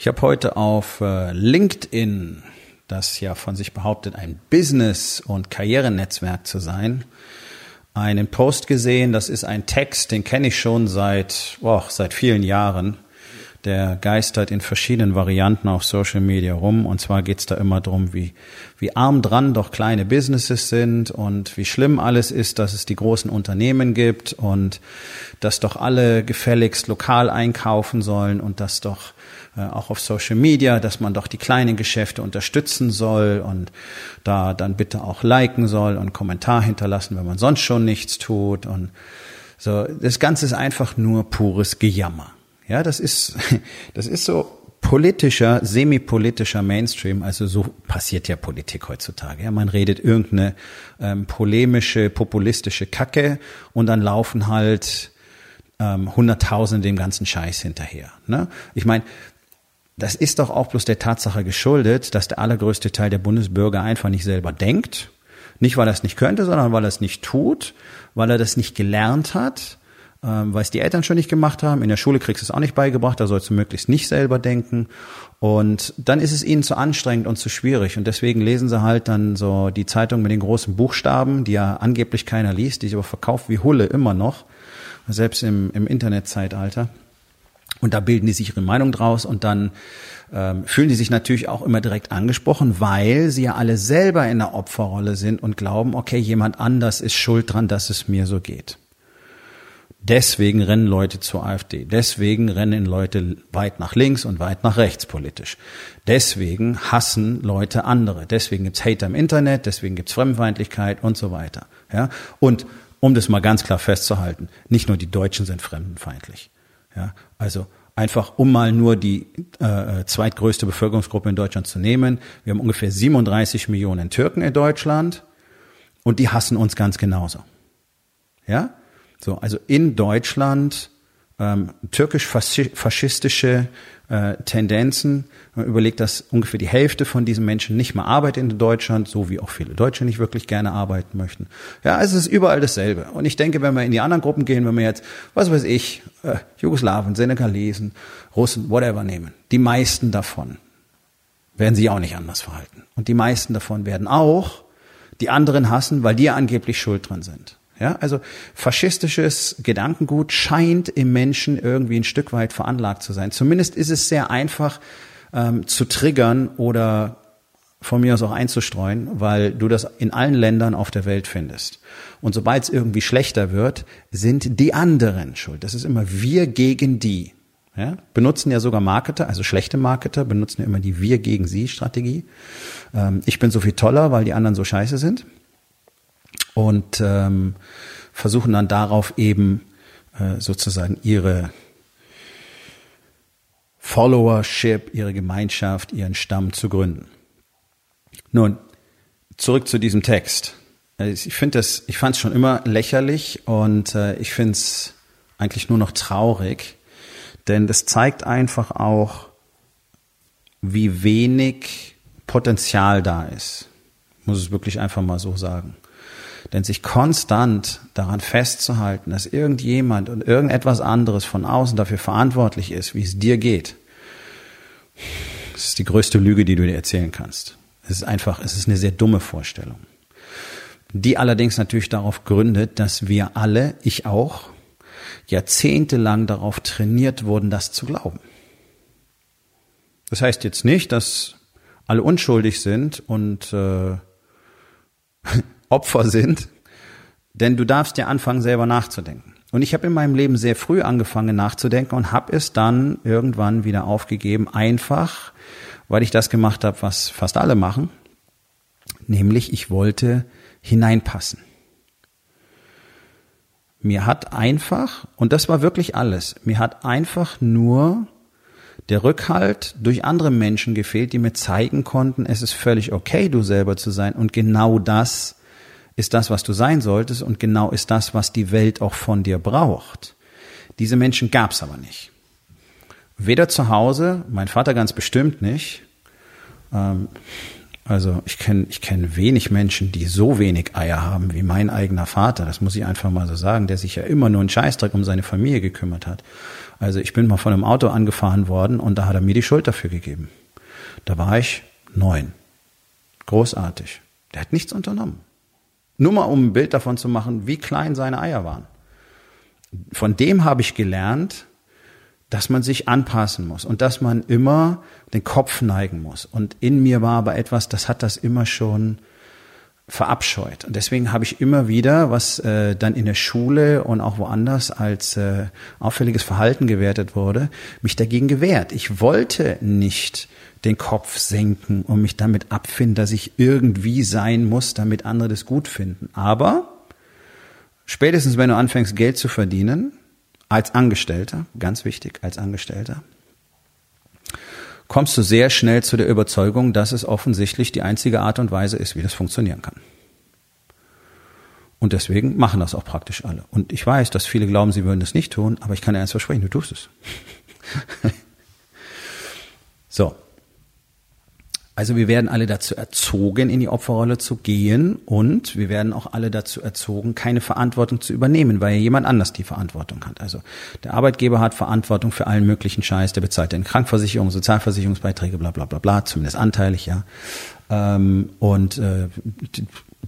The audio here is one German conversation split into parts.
Ich habe heute auf äh, LinkedIn, das ja von sich behauptet, ein Business- und Karrierenetzwerk zu sein, einen Post gesehen. Das ist ein Text, den kenne ich schon seit, oh, seit vielen Jahren. Der geistert in verschiedenen Varianten auf Social Media rum. Und zwar geht's da immer drum, wie, wie arm dran doch kleine Businesses sind und wie schlimm alles ist, dass es die großen Unternehmen gibt und dass doch alle gefälligst lokal einkaufen sollen und dass doch auch auf Social Media, dass man doch die kleinen Geschäfte unterstützen soll und da dann bitte auch liken soll und Kommentar hinterlassen, wenn man sonst schon nichts tut und so. Das Ganze ist einfach nur pures Gejammer. Ja, das ist, das ist so politischer, semi-politischer Mainstream, also so passiert ja Politik heutzutage. Ja, man redet irgendeine ähm, polemische, populistische Kacke und dann laufen halt ähm, Hunderttausende dem ganzen Scheiß hinterher. Ne? Ich meine, das ist doch auch bloß der Tatsache geschuldet, dass der allergrößte Teil der Bundesbürger einfach nicht selber denkt. Nicht, weil er es nicht könnte, sondern weil er es nicht tut, weil er das nicht gelernt hat, ähm, weil es die Eltern schon nicht gemacht haben. In der Schule kriegst du es auch nicht beigebracht, da sollst du möglichst nicht selber denken. Und dann ist es ihnen zu anstrengend und zu schwierig. Und deswegen lesen sie halt dann so die Zeitung mit den großen Buchstaben, die ja angeblich keiner liest, die sich aber verkauft wie Hulle immer noch, selbst im, im Internetzeitalter. Und da bilden die sich ihre Meinung draus und dann ähm, fühlen die sich natürlich auch immer direkt angesprochen, weil sie ja alle selber in der Opferrolle sind und glauben, okay, jemand anders ist schuld dran, dass es mir so geht. Deswegen rennen Leute zur AfD. Deswegen rennen Leute weit nach links und weit nach rechts politisch. Deswegen hassen Leute andere. Deswegen gibt's Hater im Internet, deswegen gibt's Fremdenfeindlichkeit und so weiter. Ja? Und um das mal ganz klar festzuhalten, nicht nur die Deutschen sind fremdenfeindlich. Ja, also einfach um mal nur die äh, zweitgrößte Bevölkerungsgruppe in Deutschland zu nehmen. Wir haben ungefähr 37 Millionen Türken in Deutschland und die hassen uns ganz genauso. Ja, so also in Deutschland ähm, türkisch-faschistische äh, Tendenzen. Man überlegt, dass ungefähr die Hälfte von diesen Menschen nicht mehr arbeitet in Deutschland, so wie auch viele Deutsche nicht wirklich gerne arbeiten möchten. Ja, also es ist überall dasselbe. Und ich denke, wenn wir in die anderen Gruppen gehen, wenn wir jetzt, was weiß ich, äh, Jugoslawen, Senegalesen, Russen, whatever nehmen, die meisten davon werden sich auch nicht anders verhalten. Und die meisten davon werden auch die anderen hassen, weil die ja angeblich schuld dran sind. Ja, also faschistisches Gedankengut scheint im Menschen irgendwie ein Stück weit veranlagt zu sein. Zumindest ist es sehr einfach ähm, zu triggern oder von mir aus auch einzustreuen, weil du das in allen Ländern auf der Welt findest. Und sobald es irgendwie schlechter wird, sind die anderen schuld. Das ist immer wir gegen die. Ja? Benutzen ja sogar Marketer, also schlechte Marketer, benutzen ja immer die Wir gegen sie Strategie. Ähm, ich bin so viel toller, weil die anderen so scheiße sind und ähm, versuchen dann darauf eben äh, sozusagen ihre Followership, ihre Gemeinschaft, ihren Stamm zu gründen. Nun, zurück zu diesem Text. Äh, ich finde das, ich fand es schon immer lächerlich und äh, ich finde es eigentlich nur noch traurig, denn das zeigt einfach auch, wie wenig Potenzial da ist. Muss es wirklich einfach mal so sagen. Denn sich konstant daran festzuhalten, dass irgendjemand und irgendetwas anderes von außen dafür verantwortlich ist, wie es dir geht, das ist die größte Lüge, die du dir erzählen kannst. Es ist einfach, es ist eine sehr dumme Vorstellung. Die allerdings natürlich darauf gründet, dass wir alle, ich auch, jahrzehntelang darauf trainiert wurden, das zu glauben. Das heißt jetzt nicht, dass alle unschuldig sind und äh, Opfer sind, denn du darfst ja anfangen, selber nachzudenken. Und ich habe in meinem Leben sehr früh angefangen nachzudenken und habe es dann irgendwann wieder aufgegeben, einfach, weil ich das gemacht habe, was fast alle machen, nämlich ich wollte hineinpassen. Mir hat einfach, und das war wirklich alles, mir hat einfach nur der Rückhalt durch andere Menschen gefehlt, die mir zeigen konnten, es ist völlig okay, du selber zu sein. Und genau das ist das, was du sein solltest. Und genau ist das, was die Welt auch von dir braucht. Diese Menschen gab es aber nicht. Weder zu Hause, mein Vater ganz bestimmt nicht. Ähm, also ich kenne ich kenn wenig Menschen, die so wenig Eier haben wie mein eigener Vater. Das muss ich einfach mal so sagen, der sich ja immer nur einen Scheißdreck um seine Familie gekümmert hat. Also ich bin mal von einem Auto angefahren worden und da hat er mir die Schuld dafür gegeben. Da war ich neun. Großartig. Der hat nichts unternommen. Nur mal um ein Bild davon zu machen, wie klein seine Eier waren. Von dem habe ich gelernt, dass man sich anpassen muss und dass man immer den Kopf neigen muss. Und in mir war aber etwas, das hat das immer schon verabscheut. Und deswegen habe ich immer wieder, was äh, dann in der Schule und auch woanders als äh, auffälliges Verhalten gewertet wurde, mich dagegen gewehrt. Ich wollte nicht den Kopf senken und mich damit abfinden, dass ich irgendwie sein muss, damit andere das gut finden. Aber spätestens, wenn du anfängst, Geld zu verdienen, als Angestellter, ganz wichtig, als Angestellter, kommst du sehr schnell zu der Überzeugung, dass es offensichtlich die einzige Art und Weise ist, wie das funktionieren kann. Und deswegen machen das auch praktisch alle. Und ich weiß, dass viele glauben, sie würden das nicht tun, aber ich kann dir eins versprechen, du tust es. so, also wir werden alle dazu erzogen, in die Opferrolle zu gehen und wir werden auch alle dazu erzogen, keine Verantwortung zu übernehmen, weil jemand anders die Verantwortung hat. Also der Arbeitgeber hat Verantwortung für allen möglichen Scheiß, der bezahlt den Krankenversicherung, Sozialversicherungsbeiträge, bla bla bla bla, zumindest anteilig, ja. Ähm, und äh,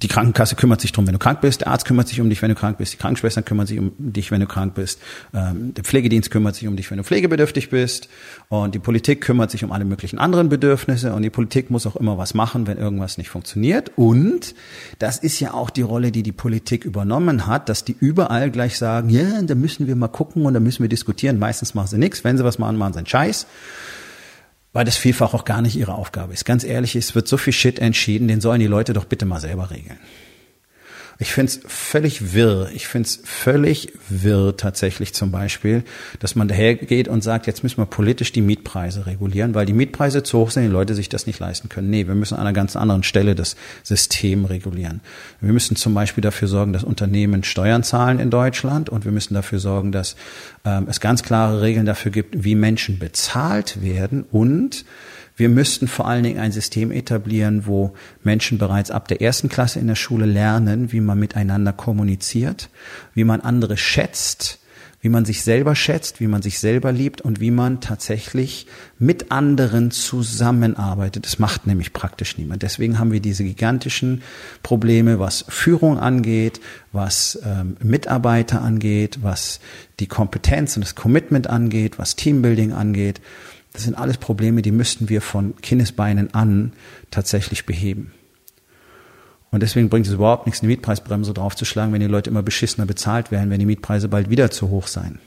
die Krankenkasse kümmert sich drum, wenn du krank bist, der Arzt kümmert sich um dich, wenn du krank bist, die Krankenschwestern kümmern sich um dich, wenn du krank bist, ähm, der Pflegedienst kümmert sich um dich, wenn du pflegebedürftig bist. Und die Politik kümmert sich um alle möglichen anderen Bedürfnisse. Und die Politik muss auch immer was machen, wenn irgendwas nicht funktioniert. Und das ist ja auch die Rolle, die die Politik übernommen hat, dass die überall gleich sagen, ja, da müssen wir mal gucken und da müssen wir diskutieren, meistens machen sie nichts, wenn sie was machen, machen sie einen Scheiß weil das vielfach auch gar nicht ihre Aufgabe ist. Ganz ehrlich, es wird so viel Shit entschieden, den sollen die Leute doch bitte mal selber regeln. Ich finde es völlig wirr. Ich finde es völlig wirr tatsächlich zum Beispiel, dass man dahergeht und sagt, jetzt müssen wir politisch die Mietpreise regulieren, weil die Mietpreise zu hoch sind, die Leute sich das nicht leisten können. Nee, wir müssen an einer ganz anderen Stelle das System regulieren. Wir müssen zum Beispiel dafür sorgen, dass Unternehmen Steuern zahlen in Deutschland und wir müssen dafür sorgen, dass ähm, es ganz klare Regeln dafür gibt, wie Menschen bezahlt werden und wir müssten vor allen Dingen ein System etablieren, wo Menschen bereits ab der ersten Klasse in der Schule lernen, wie man miteinander kommuniziert, wie man andere schätzt, wie man sich selber schätzt, wie man sich selber liebt und wie man tatsächlich mit anderen zusammenarbeitet. Das macht nämlich praktisch niemand. Deswegen haben wir diese gigantischen Probleme, was Führung angeht, was ähm, Mitarbeiter angeht, was die Kompetenz und das Commitment angeht, was Teambuilding angeht. Das sind alles Probleme, die müssten wir von Kindesbeinen an tatsächlich beheben. Und deswegen bringt es überhaupt nichts, eine Mietpreisbremse draufzuschlagen, wenn die Leute immer beschissener bezahlt werden, wenn die Mietpreise bald wieder zu hoch sein.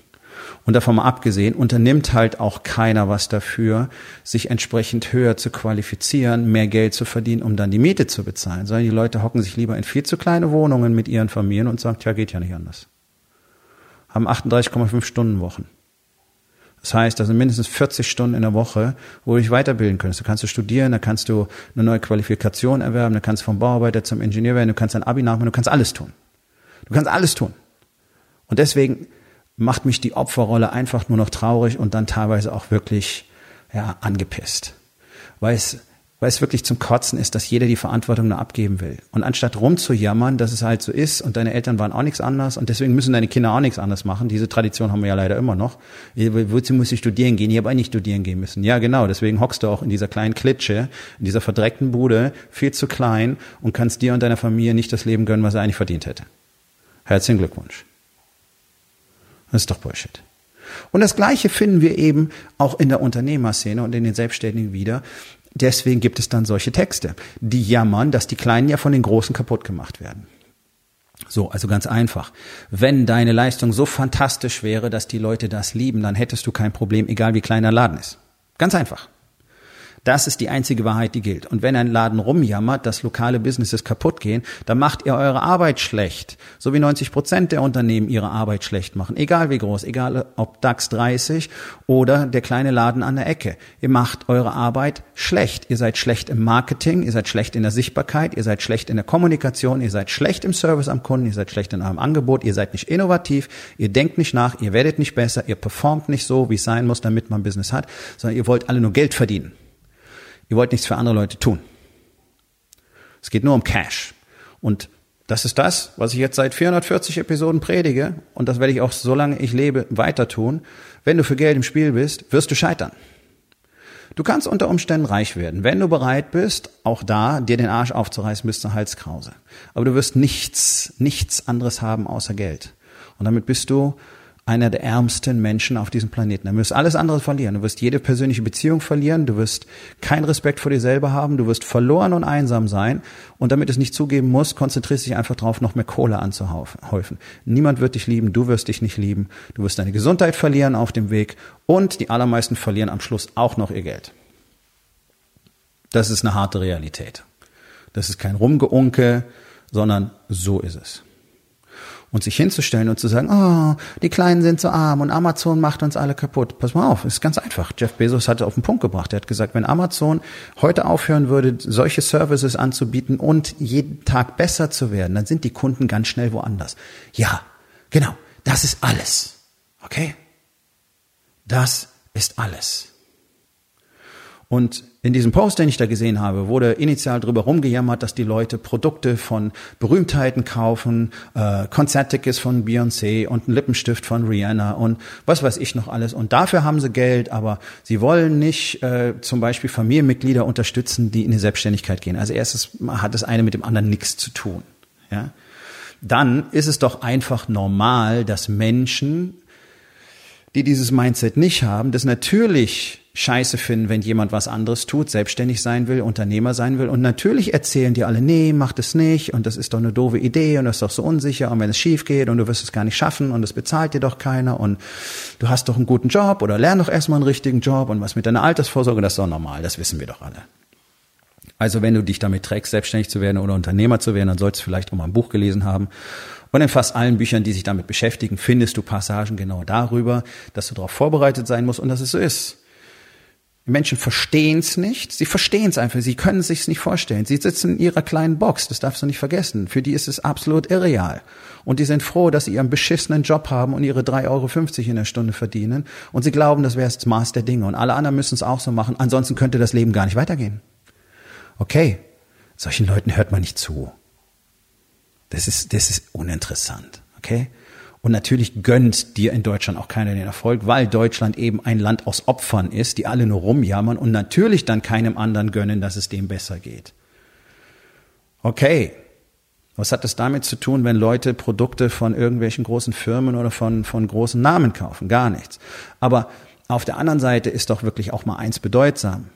Und davon mal abgesehen, unternimmt halt auch keiner was dafür, sich entsprechend höher zu qualifizieren, mehr Geld zu verdienen, um dann die Miete zu bezahlen, sondern die Leute hocken sich lieber in viel zu kleine Wohnungen mit ihren Familien und sagen, ja, geht ja nicht anders. Haben 38,5 Stunden Wochen. Das heißt, das sind mindestens 40 Stunden in der Woche, wo du dich weiterbilden könntest. Da kannst du studieren, da kannst du eine neue Qualifikation erwerben, da kannst du vom Bauarbeiter zum Ingenieur werden, du kannst dein Abi nachmachen, du kannst alles tun. Du kannst alles tun. Und deswegen macht mich die Opferrolle einfach nur noch traurig und dann teilweise auch wirklich, ja, angepisst. Weil es weil es wirklich zum Kotzen ist, dass jeder die Verantwortung nur abgeben will. Und anstatt rumzujammern, dass es halt so ist und deine Eltern waren auch nichts anders und deswegen müssen deine Kinder auch nichts anders machen, diese Tradition haben wir ja leider immer noch. Wozu muss ich studieren gehen? Ich habe eigentlich studieren gehen müssen. Ja, genau, deswegen hockst du auch in dieser kleinen Klitsche, in dieser verdreckten Bude, viel zu klein und kannst dir und deiner Familie nicht das Leben gönnen, was er eigentlich verdient hätte. Herzlichen Glückwunsch. Das ist doch Bullshit. Und das Gleiche finden wir eben auch in der Unternehmerszene und in den Selbstständigen wieder. Deswegen gibt es dann solche Texte, die jammern, dass die Kleinen ja von den Großen kaputt gemacht werden. So, also ganz einfach. Wenn deine Leistung so fantastisch wäre, dass die Leute das lieben, dann hättest du kein Problem, egal wie klein der Laden ist. Ganz einfach. Das ist die einzige Wahrheit, die gilt. Und wenn ein Laden rumjammert, dass lokale Businesses kaputt gehen, dann macht ihr eure Arbeit schlecht. So wie 90 Prozent der Unternehmen ihre Arbeit schlecht machen. Egal wie groß, egal ob DAX 30 oder der kleine Laden an der Ecke. Ihr macht eure Arbeit schlecht. Ihr seid schlecht im Marketing, ihr seid schlecht in der Sichtbarkeit, ihr seid schlecht in der Kommunikation, ihr seid schlecht im Service am Kunden, ihr seid schlecht in eurem Angebot, ihr seid nicht innovativ, ihr denkt nicht nach, ihr werdet nicht besser, ihr performt nicht so, wie es sein muss, damit man Business hat, sondern ihr wollt alle nur Geld verdienen. Ihr wollt nichts für andere Leute tun. Es geht nur um Cash. Und das ist das, was ich jetzt seit 440 Episoden predige. Und das werde ich auch, solange ich lebe, weiter tun. Wenn du für Geld im Spiel bist, wirst du scheitern. Du kannst unter Umständen reich werden, wenn du bereit bist, auch da dir den Arsch aufzureißen bis zur Halskrause. Aber du wirst nichts, nichts anderes haben außer Geld. Und damit bist du einer der ärmsten Menschen auf diesem Planeten. Du wirst alles andere verlieren. Du wirst jede persönliche Beziehung verlieren. Du wirst keinen Respekt vor dir selber haben. Du wirst verloren und einsam sein. Und damit es nicht zugeben muss, konzentrierst dich einfach darauf, noch mehr Kohle anzuhäufen. Niemand wird dich lieben. Du wirst dich nicht lieben. Du wirst deine Gesundheit verlieren auf dem Weg. Und die allermeisten verlieren am Schluss auch noch ihr Geld. Das ist eine harte Realität. Das ist kein Rumgeunke, sondern so ist es. Und sich hinzustellen und zu sagen, oh, die Kleinen sind so arm und Amazon macht uns alle kaputt. Pass mal auf, ist ganz einfach. Jeff Bezos hat es auf den Punkt gebracht. Er hat gesagt, wenn Amazon heute aufhören würde, solche Services anzubieten und jeden Tag besser zu werden, dann sind die Kunden ganz schnell woanders. Ja, genau. Das ist alles. Okay? Das ist alles. Und in diesem Post, den ich da gesehen habe, wurde initial drüber rumgejammert, dass die Leute Produkte von Berühmtheiten kaufen, äh, Konzerttickets von Beyoncé und einen Lippenstift von Rihanna und was weiß ich noch alles. Und dafür haben sie Geld, aber sie wollen nicht äh, zum Beispiel Familienmitglieder unterstützen, die in die Selbstständigkeit gehen. Also erstes hat das eine mit dem anderen nichts zu tun. Ja? Dann ist es doch einfach normal, dass Menschen, die dieses Mindset nicht haben, das natürlich scheiße finden, wenn jemand was anderes tut, selbstständig sein will, Unternehmer sein will. Und natürlich erzählen die alle, nee, mach das nicht und das ist doch eine doofe Idee und das ist doch so unsicher und wenn es schief geht und du wirst es gar nicht schaffen und es bezahlt dir doch keiner und du hast doch einen guten Job oder lern doch erstmal einen richtigen Job und was mit deiner Altersvorsorge, das ist doch normal, das wissen wir doch alle. Also wenn du dich damit trägst, selbstständig zu werden oder Unternehmer zu werden, dann solltest du vielleicht auch mal ein Buch gelesen haben. Und in fast allen Büchern, die sich damit beschäftigen, findest du Passagen genau darüber, dass du darauf vorbereitet sein musst und dass es so ist. Die Menschen verstehen es nicht. Sie verstehen es einfach. Sie können es sich nicht vorstellen. Sie sitzen in ihrer kleinen Box. Das darfst du nicht vergessen. Für die ist es absolut irreal. Und die sind froh, dass sie ihren beschissenen Job haben und ihre 3,50 Euro in der Stunde verdienen. Und sie glauben, das wäre das Maß der Dinge. Und alle anderen müssen es auch so machen. Ansonsten könnte das Leben gar nicht weitergehen. Okay. Solchen Leuten hört man nicht zu. Das ist, das ist uninteressant. Okay? Und natürlich gönnt dir in Deutschland auch keiner den Erfolg, weil Deutschland eben ein Land aus Opfern ist, die alle nur rumjammern und natürlich dann keinem anderen gönnen, dass es dem besser geht. Okay. Was hat das damit zu tun, wenn Leute Produkte von irgendwelchen großen Firmen oder von, von großen Namen kaufen? Gar nichts. Aber auf der anderen Seite ist doch wirklich auch mal eins bedeutsam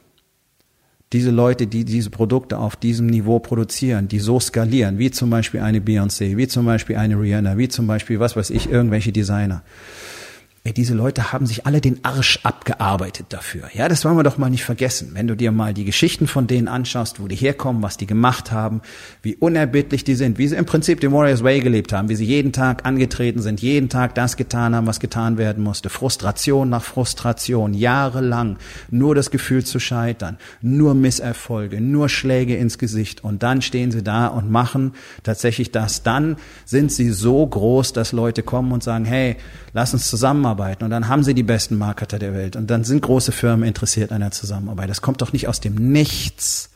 diese Leute, die diese Produkte auf diesem Niveau produzieren, die so skalieren, wie zum Beispiel eine Beyoncé, wie zum Beispiel eine Rihanna, wie zum Beispiel, was weiß ich, irgendwelche Designer, Ey, diese Leute haben sich alle den Arsch abgearbeitet dafür. Ja, das wollen wir doch mal nicht vergessen. Wenn du dir mal die Geschichten von denen anschaust, wo die herkommen, was die gemacht haben, wie unerbittlich die sind, wie sie im Prinzip den Warriors Way gelebt haben, wie sie jeden Tag angetreten sind, jeden Tag das getan haben, was getan werden musste. Frustration nach Frustration, jahrelang nur das Gefühl zu scheitern, nur Misserfolge, nur Schläge ins Gesicht und dann stehen sie da und machen tatsächlich das. Dann sind sie so groß, dass Leute kommen und sagen, hey, lass uns zusammenarbeiten. Und dann haben sie die besten Marketer der Welt. Und dann sind große Firmen interessiert an der Zusammenarbeit. Das kommt doch nicht aus dem Nichts.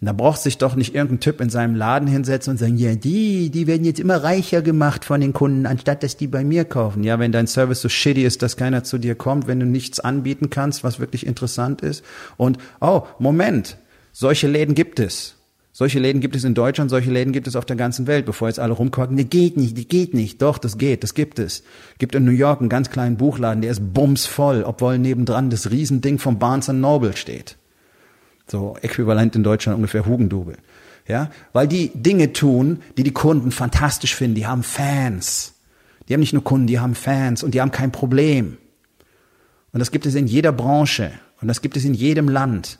Und da braucht sich doch nicht irgendein Typ in seinem Laden hinsetzen und sagen, ja, die, die werden jetzt immer reicher gemacht von den Kunden, anstatt dass die bei mir kaufen. Ja, wenn dein Service so shitty ist, dass keiner zu dir kommt, wenn du nichts anbieten kannst, was wirklich interessant ist. Und, oh, Moment, solche Läden gibt es. Solche Läden gibt es in Deutschland, solche Läden gibt es auf der ganzen Welt, bevor jetzt alle rumquaken, die geht nicht, die geht nicht. Doch, das geht, das gibt es. Gibt in New York einen ganz kleinen Buchladen, der ist bumsvoll, obwohl nebendran das Riesending von Barnes Noble steht. So äquivalent in Deutschland ungefähr Hugendubel. Ja, weil die Dinge tun, die die Kunden fantastisch finden. Die haben Fans. Die haben nicht nur Kunden, die haben Fans und die haben kein Problem. Und das gibt es in jeder Branche und das gibt es in jedem Land.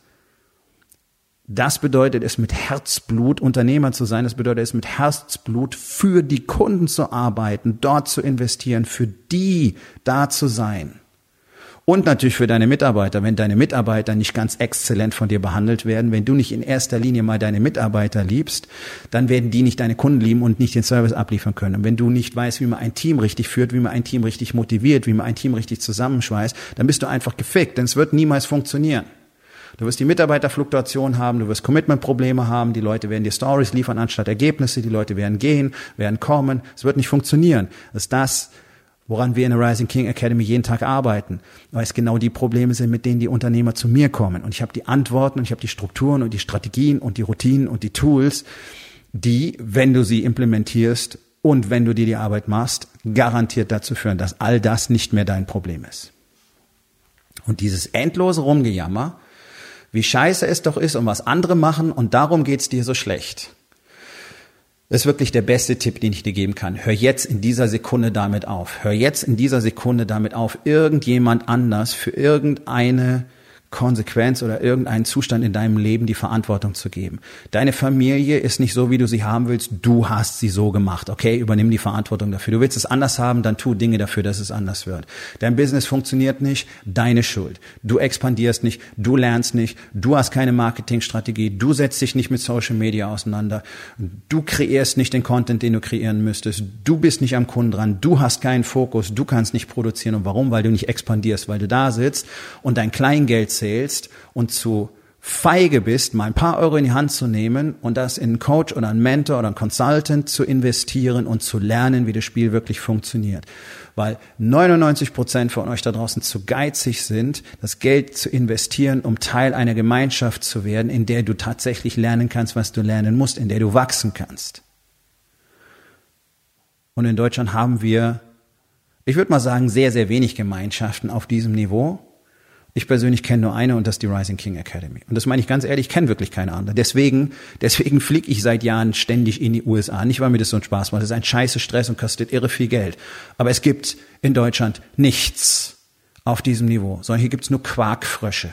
Das bedeutet es, mit Herzblut Unternehmer zu sein. Das bedeutet es, mit Herzblut für die Kunden zu arbeiten, dort zu investieren, für die da zu sein. Und natürlich für deine Mitarbeiter. Wenn deine Mitarbeiter nicht ganz exzellent von dir behandelt werden, wenn du nicht in erster Linie mal deine Mitarbeiter liebst, dann werden die nicht deine Kunden lieben und nicht den Service abliefern können. Und wenn du nicht weißt, wie man ein Team richtig führt, wie man ein Team richtig motiviert, wie man ein Team richtig zusammenschweißt, dann bist du einfach gefickt, denn es wird niemals funktionieren. Du wirst die Mitarbeiterfluktuation haben, du wirst Commitment-Probleme haben, die Leute werden dir Stories liefern anstatt Ergebnisse, die Leute werden gehen, werden kommen. Es wird nicht funktionieren. Das ist das, woran wir in der Rising King Academy jeden Tag arbeiten, weil es genau die Probleme sind, mit denen die Unternehmer zu mir kommen. Und ich habe die Antworten und ich habe die Strukturen und die Strategien und die Routinen und die Tools, die, wenn du sie implementierst und wenn du dir die Arbeit machst, garantiert dazu führen, dass all das nicht mehr dein Problem ist. Und dieses endlose Rumgejammer, wie scheiße es doch ist und was andere machen und darum geht's dir so schlecht. Das ist wirklich der beste Tipp, den ich dir geben kann. Hör jetzt in dieser Sekunde damit auf. Hör jetzt in dieser Sekunde damit auf, irgendjemand anders für irgendeine Konsequenz oder irgendeinen Zustand in deinem Leben die Verantwortung zu geben. Deine Familie ist nicht so, wie du sie haben willst. Du hast sie so gemacht. Okay, übernimm die Verantwortung dafür. Du willst es anders haben, dann tu Dinge dafür, dass es anders wird. Dein Business funktioniert nicht, deine Schuld. Du expandierst nicht, du lernst nicht, du hast keine Marketingstrategie, du setzt dich nicht mit Social Media auseinander, du kreierst nicht den Content, den du kreieren müsstest, du bist nicht am Kunden dran, du hast keinen Fokus, du kannst nicht produzieren. Und warum? Weil du nicht expandierst, weil du da sitzt und dein Kleingeld zählst und zu feige bist, mal ein paar Euro in die Hand zu nehmen und das in einen Coach oder einen Mentor oder einen Consultant zu investieren und zu lernen, wie das Spiel wirklich funktioniert. Weil 99 Prozent von euch da draußen zu geizig sind, das Geld zu investieren, um Teil einer Gemeinschaft zu werden, in der du tatsächlich lernen kannst, was du lernen musst, in der du wachsen kannst. Und in Deutschland haben wir, ich würde mal sagen, sehr, sehr wenig Gemeinschaften auf diesem Niveau. Ich persönlich kenne nur eine und das ist die Rising King Academy. Und das meine ich ganz ehrlich, ich kenne wirklich keine andere. Deswegen, deswegen fliege ich seit Jahren ständig in die USA. Nicht, weil mir das so ein Spaß macht. Das ist ein scheiße Stress und kostet irre viel Geld. Aber es gibt in Deutschland nichts auf diesem Niveau, sondern hier gibt's nur Quarkfrösche.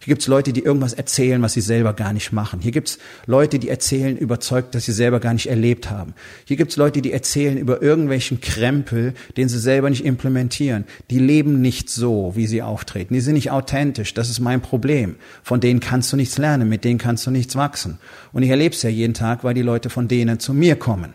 Hier gibt's Leute, die irgendwas erzählen, was sie selber gar nicht machen. Hier gibt's Leute, die erzählen überzeugt, dass sie selber gar nicht erlebt haben. Hier gibt's Leute, die erzählen über irgendwelchen Krempel, den sie selber nicht implementieren. Die leben nicht so, wie sie auftreten. Die sind nicht authentisch. Das ist mein Problem. Von denen kannst du nichts lernen, mit denen kannst du nichts wachsen. Und ich erlebe es ja jeden Tag, weil die Leute von denen zu mir kommen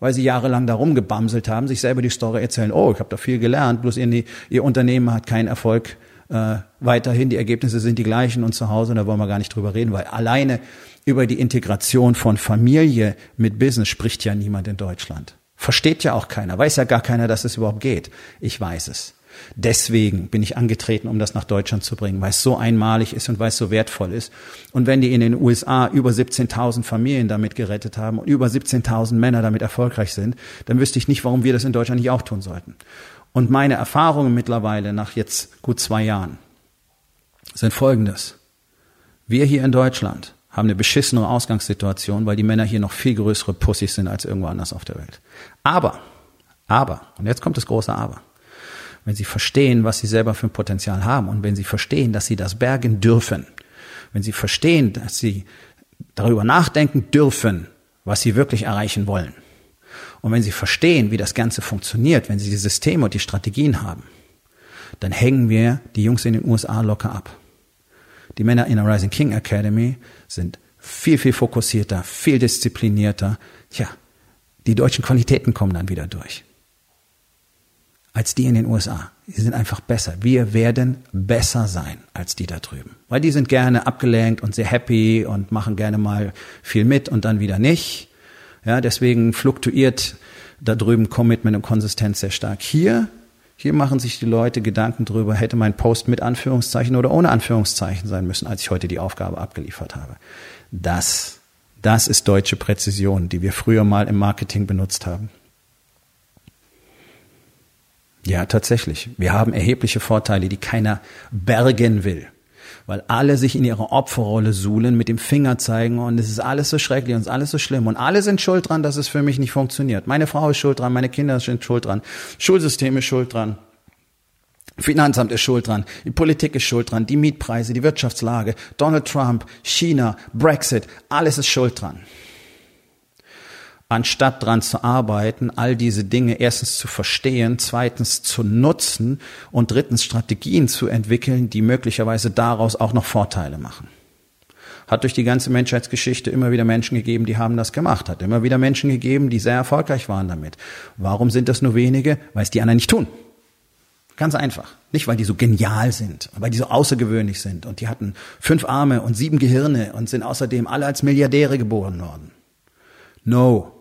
weil sie jahrelang da rumgebamselt haben, sich selber die Story erzählen, oh, ich habe da viel gelernt, bloß ihr, ihr Unternehmen hat keinen Erfolg äh, weiterhin, die Ergebnisse sind die gleichen und zu Hause, da wollen wir gar nicht drüber reden, weil alleine über die Integration von Familie mit Business spricht ja niemand in Deutschland. Versteht ja auch keiner, weiß ja gar keiner, dass es überhaupt geht. Ich weiß es. Deswegen bin ich angetreten, um das nach Deutschland zu bringen, weil es so einmalig ist und weil es so wertvoll ist. Und wenn die in den USA über 17.000 Familien damit gerettet haben und über 17.000 Männer damit erfolgreich sind, dann wüsste ich nicht, warum wir das in Deutschland nicht auch tun sollten. Und meine Erfahrungen mittlerweile nach jetzt gut zwei Jahren sind folgendes. Wir hier in Deutschland haben eine beschissene Ausgangssituation, weil die Männer hier noch viel größere Pussys sind als irgendwo anders auf der Welt. Aber, aber, und jetzt kommt das große Aber. Wenn sie verstehen, was sie selber für ein Potenzial haben und wenn sie verstehen, dass sie das bergen dürfen, wenn sie verstehen, dass sie darüber nachdenken dürfen, was sie wirklich erreichen wollen, und wenn Sie verstehen, wie das Ganze funktioniert, wenn Sie die Systeme und die Strategien haben, dann hängen wir die Jungs in den USA locker ab. Die Männer in der Rising King Academy sind viel, viel fokussierter, viel disziplinierter. Tja, die deutschen Qualitäten kommen dann wieder durch. Als die in den USA. Die sind einfach besser. Wir werden besser sein als die da drüben. Weil die sind gerne abgelenkt und sehr happy und machen gerne mal viel mit und dann wieder nicht. Ja, deswegen fluktuiert da drüben Commitment und Konsistenz sehr stark. Hier, hier machen sich die Leute Gedanken drüber, hätte mein Post mit Anführungszeichen oder ohne Anführungszeichen sein müssen, als ich heute die Aufgabe abgeliefert habe. Das, das ist deutsche Präzision, die wir früher mal im Marketing benutzt haben. Ja, tatsächlich. Wir haben erhebliche Vorteile, die keiner bergen will weil alle sich in ihrer Opferrolle suhlen, mit dem Finger zeigen und es ist alles so schrecklich und es ist alles so schlimm und alle sind schuld dran, dass es für mich nicht funktioniert. Meine Frau ist schuld dran, meine Kinder sind schuld dran, Schulsystem ist schuld dran. Finanzamt ist schuld dran, die Politik ist schuld dran, die Mietpreise, die Wirtschaftslage, Donald Trump, China, Brexit, alles ist schuld dran. Anstatt dran zu arbeiten, all diese Dinge erstens zu verstehen, zweitens zu nutzen und drittens Strategien zu entwickeln, die möglicherweise daraus auch noch Vorteile machen. Hat durch die ganze Menschheitsgeschichte immer wieder Menschen gegeben, die haben das gemacht. Hat immer wieder Menschen gegeben, die sehr erfolgreich waren damit. Warum sind das nur wenige? Weil es die anderen nicht tun. Ganz einfach. Nicht, weil die so genial sind, weil die so außergewöhnlich sind und die hatten fünf Arme und sieben Gehirne und sind außerdem alle als Milliardäre geboren worden. No.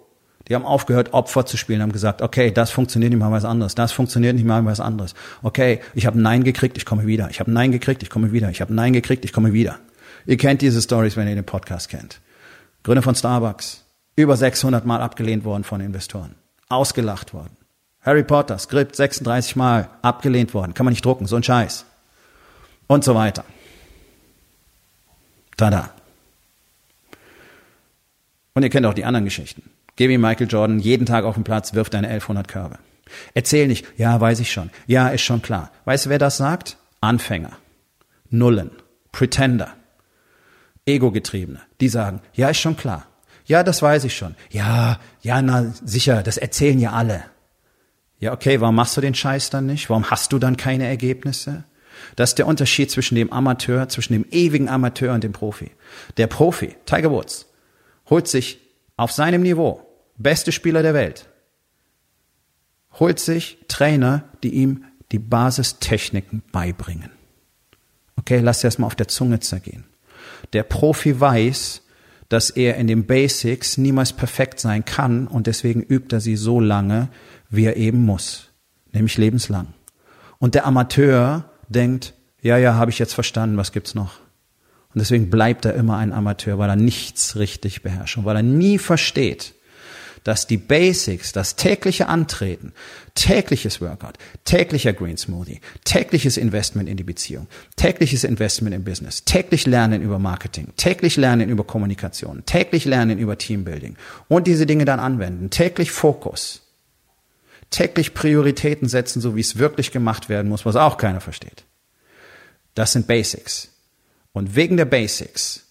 Die haben aufgehört, Opfer zu spielen, haben gesagt, okay, das funktioniert nicht mal was anderes, das funktioniert nicht mal was anderes. Okay, ich habe Nein gekriegt, ich komme wieder. Ich habe Nein gekriegt, ich komme wieder. Ich habe Nein gekriegt, ich komme wieder. Ihr kennt diese Stories, wenn ihr den Podcast kennt. Gründer von Starbucks, über 600 Mal abgelehnt worden von Investoren, ausgelacht worden. Harry Potter, Skript 36 Mal abgelehnt worden, kann man nicht drucken, so ein Scheiß. Und so weiter. Tada. Und ihr kennt auch die anderen Geschichten. Geh wie Michael Jordan jeden Tag auf den Platz, wirft deine 1100 Körbe. Erzähl nicht, ja, weiß ich schon. Ja, ist schon klar. Weißt du, wer das sagt? Anfänger. Nullen. Pretender. Ego-Getriebene. Die sagen, ja, ist schon klar. Ja, das weiß ich schon. Ja, ja, na, sicher, das erzählen ja alle. Ja, okay, warum machst du den Scheiß dann nicht? Warum hast du dann keine Ergebnisse? Das ist der Unterschied zwischen dem Amateur, zwischen dem ewigen Amateur und dem Profi. Der Profi, Tiger Woods, holt sich auf seinem Niveau beste Spieler der Welt, holt sich Trainer, die ihm die Basistechniken beibringen. Okay, lass dir das mal auf der Zunge zergehen. Der Profi weiß, dass er in den Basics niemals perfekt sein kann und deswegen übt er sie so lange, wie er eben muss, nämlich lebenslang. Und der Amateur denkt, ja, ja, habe ich jetzt verstanden, was gibt's noch? Und deswegen bleibt er immer ein Amateur, weil er nichts richtig beherrscht und weil er nie versteht, dass die Basics, das tägliche Antreten, tägliches Workout, täglicher Green Smoothie, tägliches Investment in die Beziehung, tägliches Investment im Business, täglich Lernen über Marketing, täglich Lernen über Kommunikation, täglich Lernen über Teambuilding und diese Dinge dann anwenden, täglich Fokus, täglich Prioritäten setzen, so wie es wirklich gemacht werden muss, was auch keiner versteht. Das sind Basics. Und wegen der Basics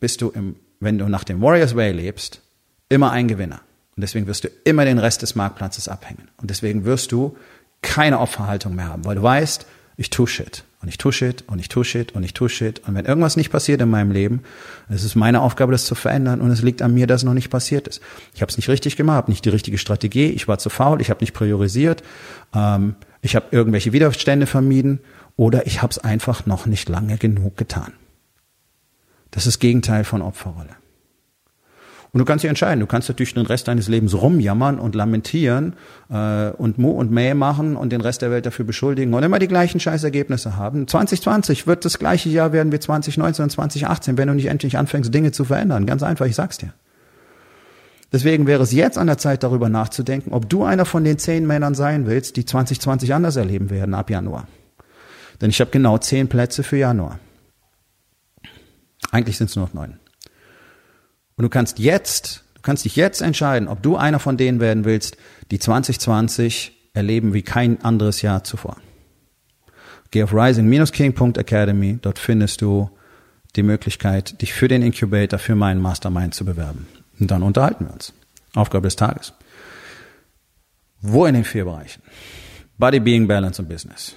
bist du im, wenn du nach dem Warriors Way lebst, immer ein Gewinner. Und deswegen wirst du immer den Rest des Marktplatzes abhängen. Und deswegen wirst du keine Opferhaltung mehr haben, weil du weißt, ich tue Shit. Und ich tue Shit und ich tue Shit und ich tue Shit. Und wenn irgendwas nicht passiert in meinem Leben, es ist meine Aufgabe, das zu verändern. Und es liegt an mir, dass es noch nicht passiert ist. Ich habe es nicht richtig gemacht, habe nicht die richtige Strategie. Ich war zu faul, ich habe nicht priorisiert. Ähm, ich habe irgendwelche Widerstände vermieden. Oder ich habe es einfach noch nicht lange genug getan. Das ist Gegenteil von Opferrolle. Und du kannst dich entscheiden. Du kannst natürlich den Rest deines Lebens rumjammern und lamentieren äh, und Mu und Mäh machen und den Rest der Welt dafür beschuldigen und immer die gleichen Scheißergebnisse haben. 2020 wird das gleiche Jahr werden wie 2019 und 2018, wenn du nicht endlich anfängst, Dinge zu verändern. Ganz einfach, ich sag's dir. Deswegen wäre es jetzt an der Zeit, darüber nachzudenken, ob du einer von den zehn Männern sein willst, die 2020 anders erleben werden ab Januar. Denn ich habe genau zehn Plätze für Januar. Eigentlich sind es nur noch neun. Und du kannst jetzt, du kannst dich jetzt entscheiden, ob du einer von denen werden willst, die 2020 erleben wie kein anderes Jahr zuvor. Geh auf rising-king.academy, dort findest du die Möglichkeit, dich für den Incubator, für meinen Mastermind zu bewerben. Und dann unterhalten wir uns. Aufgabe des Tages. Wo in den vier Bereichen? Body, Being, Balance und Business.